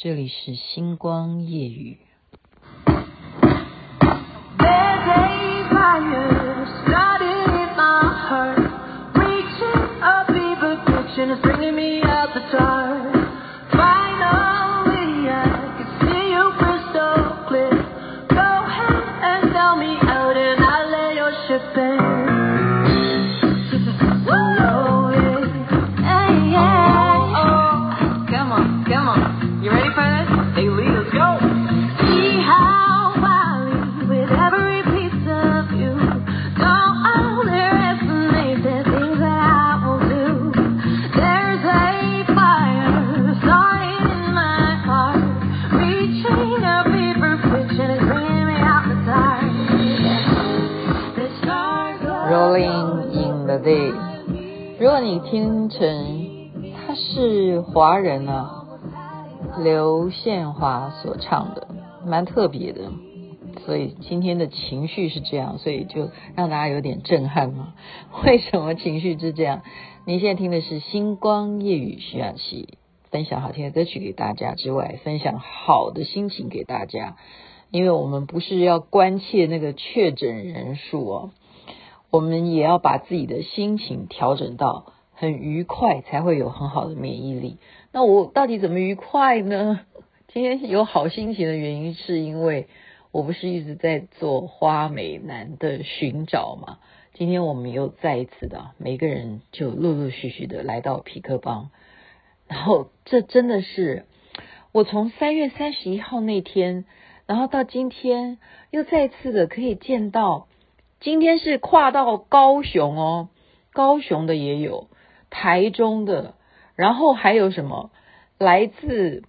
这里是星光夜语。如果你听成他是华人啊，刘宪华所唱的，蛮特别的，所以今天的情绪是这样，所以就让大家有点震撼嘛。为什么情绪是这样？你现在听的是星光夜雨徐雅琪分享好听的歌曲给大家之外，分享好的心情给大家，因为我们不是要关切那个确诊人数哦。我们也要把自己的心情调整到很愉快，才会有很好的免疫力。那我到底怎么愉快呢？今天有好心情的原因，是因为我不是一直在做花美男的寻找吗？今天我们又再一次的，每个人就陆陆续续的来到皮克邦，然后这真的是我从三月三十一号那天，然后到今天又再一次的可以见到。今天是跨到高雄哦，高雄的也有，台中的，然后还有什么？来自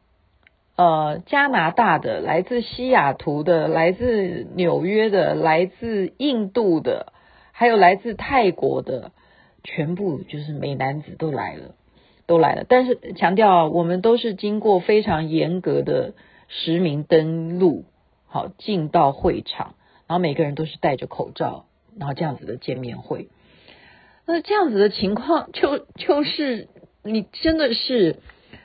呃加拿大的，来自西雅图的，来自纽约的，来自印度的，还有来自泰国的，全部就是美男子都来了，都来了。但是强调啊，我们都是经过非常严格的实名登录，好进到会场。然后每个人都是戴着口罩，然后这样子的见面会，那这样子的情况就就是你真的是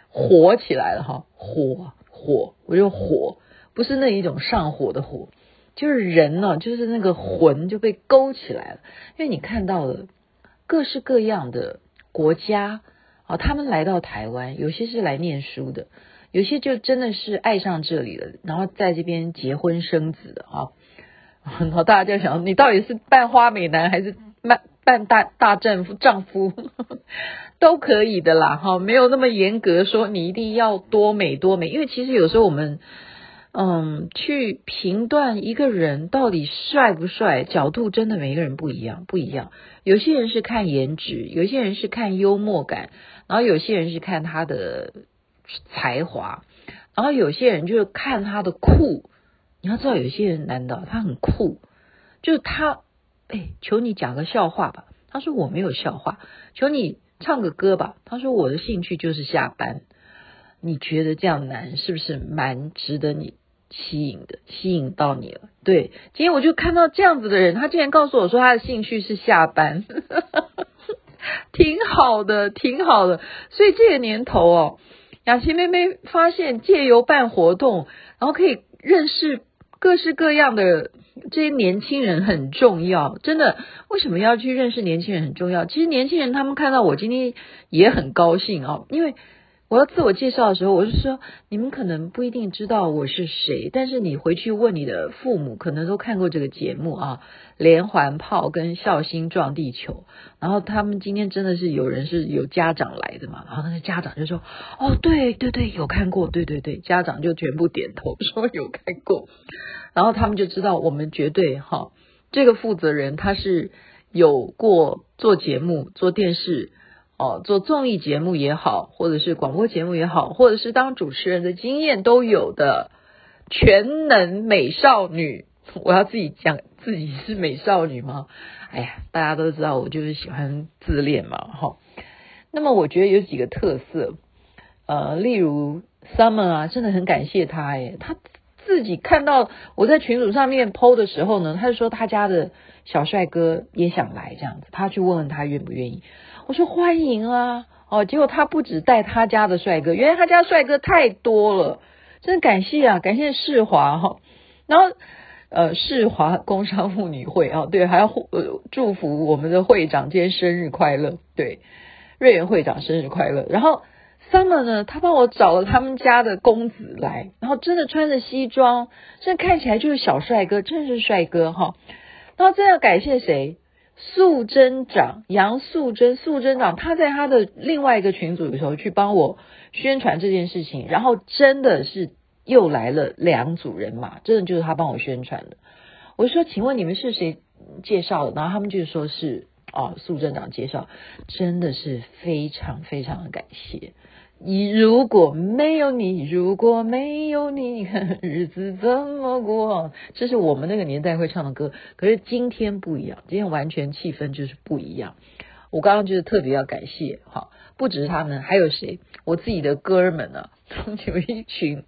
火起来了哈，火火，我就火，不是那一种上火的火，就是人呢，就是那个魂就被勾起来了，因为你看到了各式各样的国家啊，他们来到台湾，有些是来念书的，有些就真的是爱上这里了，然后在这边结婚生子的啊。然后大家就想，你到底是扮花美男还是扮扮大大丈夫？丈夫 都可以的啦，哈，没有那么严格说你一定要多美多美。因为其实有时候我们，嗯，去评断一个人到底帅不帅，角度真的每个人不一样，不一样。有些人是看颜值，有些人是看幽默感，然后有些人是看他的才华，然后有些人就是看他的酷。你要知道，有些人难的他很酷，就是他，哎，求你讲个笑话吧。他说我没有笑话。求你唱个歌吧。他说我的兴趣就是下班。你觉得这样难是不是蛮值得你吸引的？吸引到你了。对，今天我就看到这样子的人，他竟然告诉我说他的兴趣是下班，挺好的，挺好的。所以这个年头哦，雅琪妹妹发现借由办活动，然后可以认识。各式各样的这些年轻人很重要，真的。为什么要去认识年轻人很重要？其实年轻人他们看到我今天也很高兴啊，因为我要自我介绍的时候，我是说你们可能不一定知道我是谁，但是你回去问你的父母，可能都看过这个节目啊，连环炮跟孝心撞地球。然后他们今天真的是有人是有家长来的嘛，然后那个家长就说：“哦，对对对，有看过，对对对。”家长就全部点头说有看过。然后他们就知道我们绝对哈，这个负责人他是有过做节目、做电视哦、做综艺节目也好，或者是广播节目也好，或者是当主持人的经验都有的全能美少女。我要自己讲自己是美少女吗？哎呀，大家都知道我就是喜欢自恋嘛，哈。那么我觉得有几个特色，呃，例如 Summer 啊，真的很感谢他，哎，他。自己看到我在群组上面 PO 的时候呢，他就说他家的小帅哥也想来这样子，他去问问他愿不愿意。我说欢迎啊，哦，结果他不止带他家的帅哥，原来他家帅哥太多了，真的感谢啊，感谢世华哈。然后呃，世华工商妇女会啊，对，还要呃祝福我们的会长今天生日快乐，对，瑞元会长生日快乐。然后 Summer 呢，他帮我找了他们家的公子来，然后真的穿着西装，这看起来就是小帅哥，真的是帅哥哈。然后真要感谢谁？素贞长杨素贞，素贞长他在他的另外一个群组的时候去帮我宣传这件事情，然后真的是又来了两组人马，真的就是他帮我宣传的。我说，请问你们是谁介绍的？然后他们就说是哦，素贞长介绍，真的是非常非常的感谢。你如果没有你，如果没有你，日子怎么过？这是我们那个年代会唱的歌。可是今天不一样，今天完全气氛就是不一样。我刚刚就是特别要感谢哈，不只是他们，还有谁？我自己的哥们呢？有一群，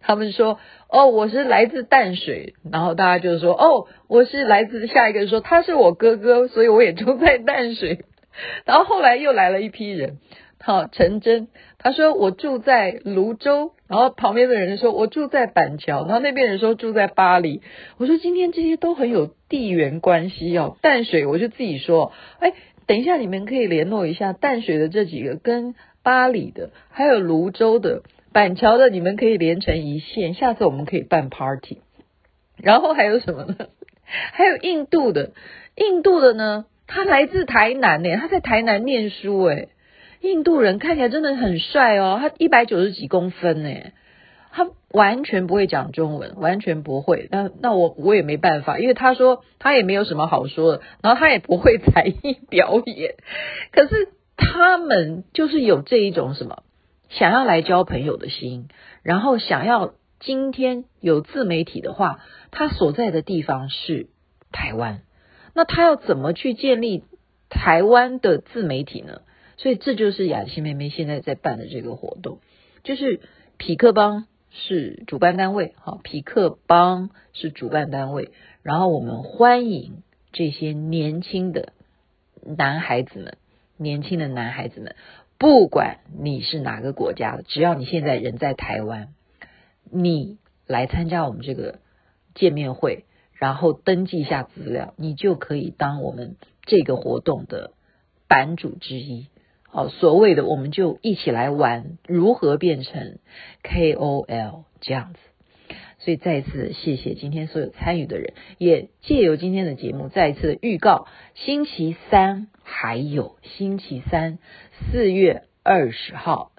他们说哦，我是来自淡水，然后大家就说哦，我是来自下一个说他是我哥哥，所以我也住在淡水。然后后来又来了一批人。好，陈真，他说我住在芦洲，然后旁边的人说我住在板桥，然后那边人说住在巴黎。我说今天这些都很有地缘关系哦。淡水，我就自己说，哎，等一下你们可以联络一下淡水的这几个跟巴黎的，还有芦洲的、板桥的，你们可以连成一线。下次我们可以办 party。然后还有什么呢？还有印度的，印度的呢，他来自台南呢，他在台南念书诶。印度人看起来真的很帅哦，他一百九十几公分呢，他完全不会讲中文，完全不会。那那我我也没办法，因为他说他也没有什么好说的，然后他也不会才艺表演。可是他们就是有这一种什么想要来交朋友的心，然后想要今天有自媒体的话，他所在的地方是台湾，那他要怎么去建立台湾的自媒体呢？所以这就是雅琪妹妹现在在办的这个活动，就是匹克邦是主办单位，好，痞客邦是主办单位，然后我们欢迎这些年轻的男孩子们，年轻的男孩子们，不管你是哪个国家的，只要你现在人在台湾，你来参加我们这个见面会，然后登记一下资料，你就可以当我们这个活动的版主之一。好，所谓的我们就一起来玩，如何变成 KOL 这样子。所以再一次谢谢今天所有参与的人，也借由今天的节目再一次预告，星期三还有星期三四月二十号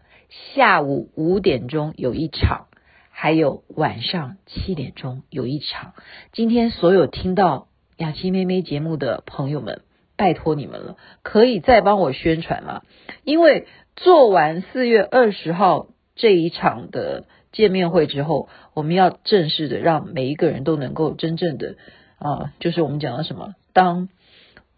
下午五点钟有一场，还有晚上七点钟有一场。今天所有听到雅琪妹妹节目的朋友们。拜托你们了，可以再帮我宣传吗？因为做完四月二十号这一场的见面会之后，我们要正式的让每一个人都能够真正的啊，就是我们讲的什么当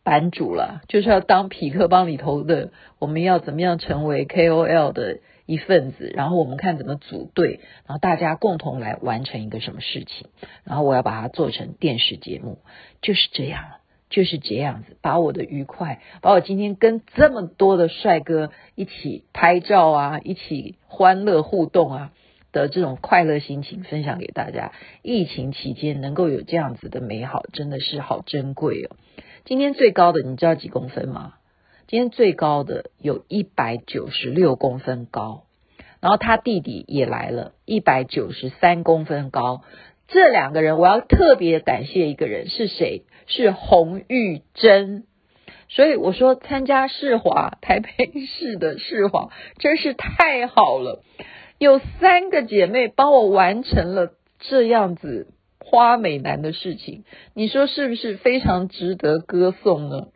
版主了，就是要当匹克邦里头的，我们要怎么样成为 KOL 的一份子，然后我们看怎么组队，然后大家共同来完成一个什么事情，然后我要把它做成电视节目，就是这样。就是这样子，把我的愉快，把我今天跟这么多的帅哥一起拍照啊，一起欢乐互动啊的这种快乐心情分享给大家。疫情期间能够有这样子的美好，真的是好珍贵哦。今天最高的你知道几公分吗？今天最高的有一百九十六公分高，然后他弟弟也来了，一百九十三公分高。这两个人我要特别感谢一个人是谁？是洪玉珍，所以我说参加世华台北市的世华真是太好了，有三个姐妹帮我完成了这样子花美男的事情，你说是不是非常值得歌颂呢？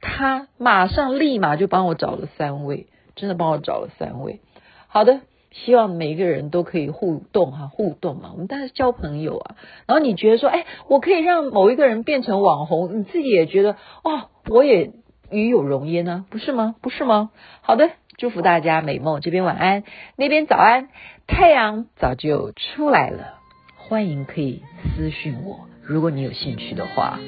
他马上立马就帮我找了三位，真的帮我找了三位。好的。希望每一个人都可以互动哈，互动嘛，我们当然是交朋友啊。然后你觉得说，哎，我可以让某一个人变成网红，你自己也觉得，哦，我也与有荣焉呢，不是吗？不是吗？好的，祝福大家美梦，这边晚安，那边早安，太阳早就出来了，欢迎可以私讯我，如果你有兴趣的话。